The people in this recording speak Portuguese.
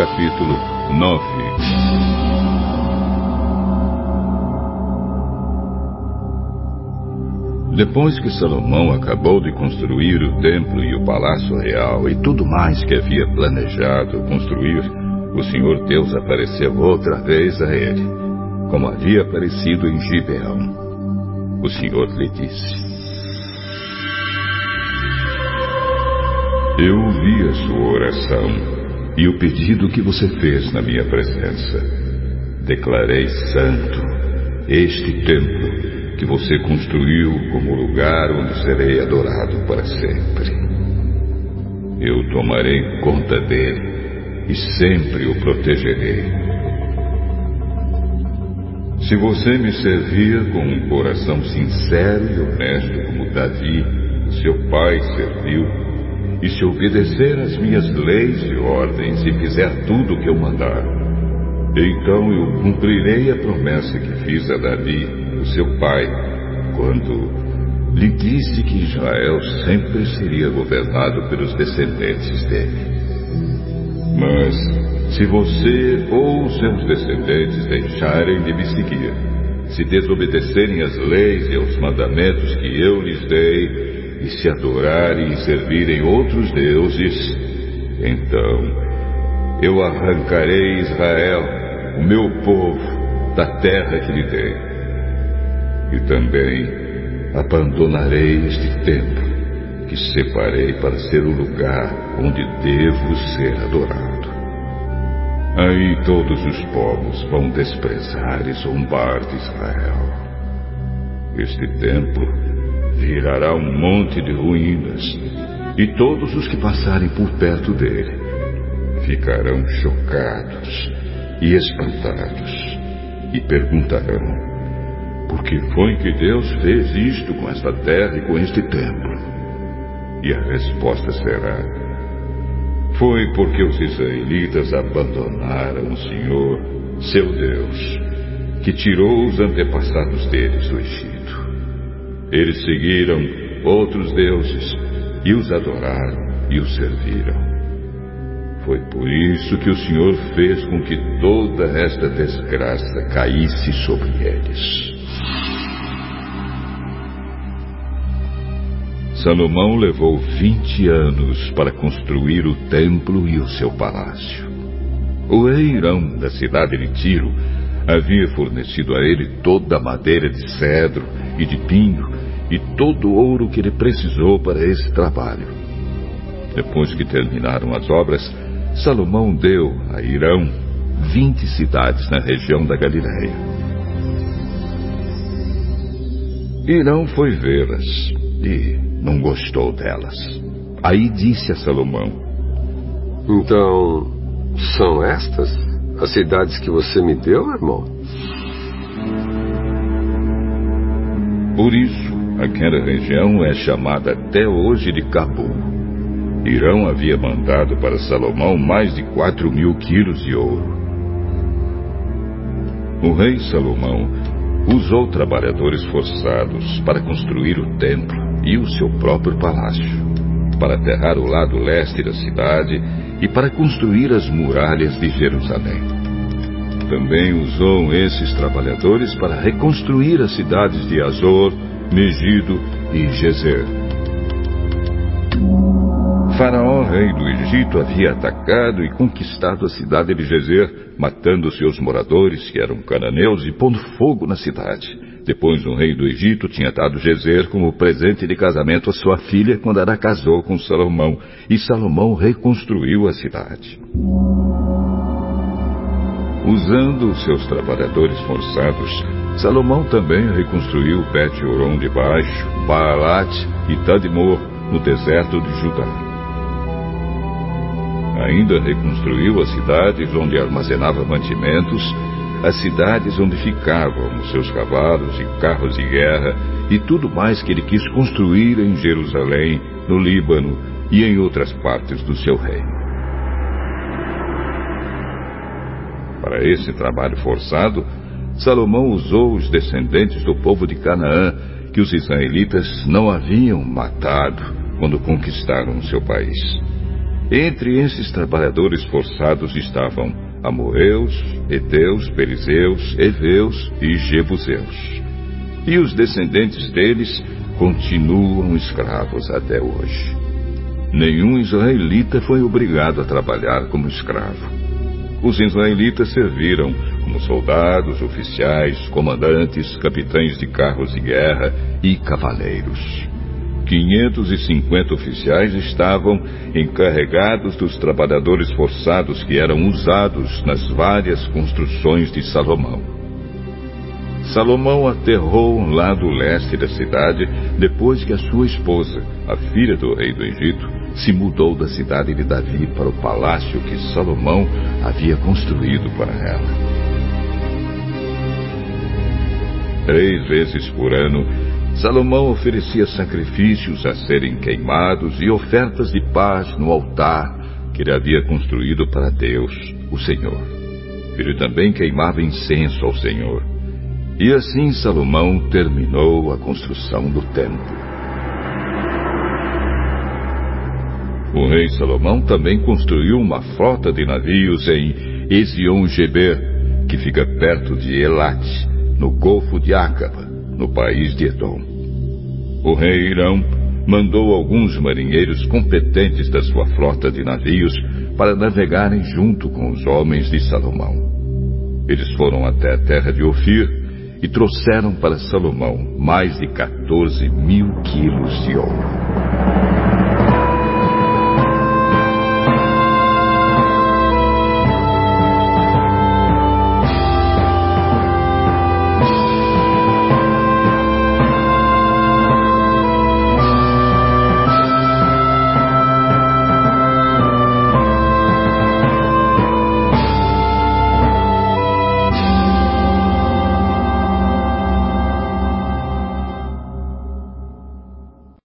capítulo 9 Depois que Salomão acabou de construir o templo e o palácio real e tudo mais que havia planejado construir, o Senhor Deus apareceu outra vez a ele, como havia aparecido em Gibeão. O Senhor lhe disse: Eu ouvi a sua oração e o pedido que você fez na minha presença. Declarei santo este templo que você construiu como lugar onde serei adorado para sempre. Eu tomarei conta dele e sempre o protegerei. Se você me servir com um coração sincero e honesto como Davi, seu pai, serviu, e se obedecer às minhas leis e ordens e fizer tudo o que eu mandar, então eu cumprirei a promessa que fiz a Davi o seu pai, quando lhe disse que Israel sempre seria governado pelos descendentes dele. Mas, se você ou seus descendentes deixarem de me seguir, se desobedecerem às leis e aos mandamentos que eu lhes dei, e se adorarem e servirem outros deuses, então eu arrancarei Israel, o meu povo, da terra que lhe dei e também abandonarei este templo que separei para ser o lugar onde devo ser adorado. Aí todos os povos vão desprezar e zombar de Israel. Este templo virará um monte de ruínas, e todos os que passarem por perto dele ficarão chocados e espantados e perguntarão: por que foi que Deus fez isto com esta terra e com este templo? E a resposta será: Foi porque os israelitas abandonaram o Senhor, seu Deus, que tirou os antepassados deles do Egito. Eles seguiram outros deuses e os adoraram e os serviram. Foi por isso que o Senhor fez com que toda esta desgraça caísse sobre eles. Salomão levou vinte anos para construir o templo e o seu palácio. O rei Irão, da cidade de Tiro, havia fornecido a ele toda a madeira de cedro e de pinho e todo o ouro que ele precisou para esse trabalho. Depois que terminaram as obras, Salomão deu a Irão vinte cidades na região da Galiléia. Irão foi vê-las e não gostou delas. Aí disse a Salomão: Então, são estas as cidades que você me deu, irmão? Por isso, aquela região é chamada até hoje de Cabul. Irão havia mandado para Salomão mais de quatro mil quilos de ouro. O rei Salomão usou trabalhadores forçados para construir o templo e o seu próprio palácio, para aterrar o lado leste da cidade e para construir as muralhas de Jerusalém. Também usou esses trabalhadores para reconstruir as cidades de Azor, Megido e Gezer. Faraó, rei do Egito, havia atacado e conquistado a cidade de Gezer, matando seus moradores, que eram cananeus, e pondo fogo na cidade. Depois, o rei do Egito tinha dado Gezer como presente de casamento a sua filha quando ela casou com Salomão, e Salomão reconstruiu a cidade. Usando seus trabalhadores forçados, Salomão também reconstruiu Bet-Horon de Baixo, Baalat e Tadmor, no deserto de Judá. Ainda reconstruiu as cidades onde armazenava mantimentos as cidades onde ficavam os seus cavalos e carros de guerra e tudo mais que ele quis construir em Jerusalém, no Líbano e em outras partes do seu reino. Para esse trabalho forçado, Salomão usou os descendentes do povo de Canaã que os israelitas não haviam matado quando conquistaram seu país. Entre esses trabalhadores forçados estavam amorreus, heteus, perizeus, heveus e jebuseus. E os descendentes deles continuam escravos até hoje. Nenhum israelita foi obrigado a trabalhar como escravo. Os israelitas serviram como soldados, oficiais, comandantes, capitães de carros de guerra e cavaleiros. 550 oficiais estavam encarregados dos trabalhadores forçados que eram usados nas várias construções de Salomão. Salomão aterrou um lado leste da cidade depois que a sua esposa, a filha do rei do Egito, se mudou da cidade de Davi para o palácio que Salomão havia construído para ela. Três vezes por ano, Salomão oferecia sacrifícios a serem queimados e ofertas de paz no altar que ele havia construído para Deus, o Senhor. Ele também queimava incenso ao Senhor. E assim Salomão terminou a construção do templo. O rei Salomão também construiu uma frota de navios em Ezion-Geber, que fica perto de Elat, no Golfo de Acaba, no país de Edom. O rei Irão mandou alguns marinheiros competentes da sua frota de navios para navegarem junto com os homens de Salomão. Eles foram até a terra de Ofir e trouxeram para Salomão mais de 14 mil quilos de ouro.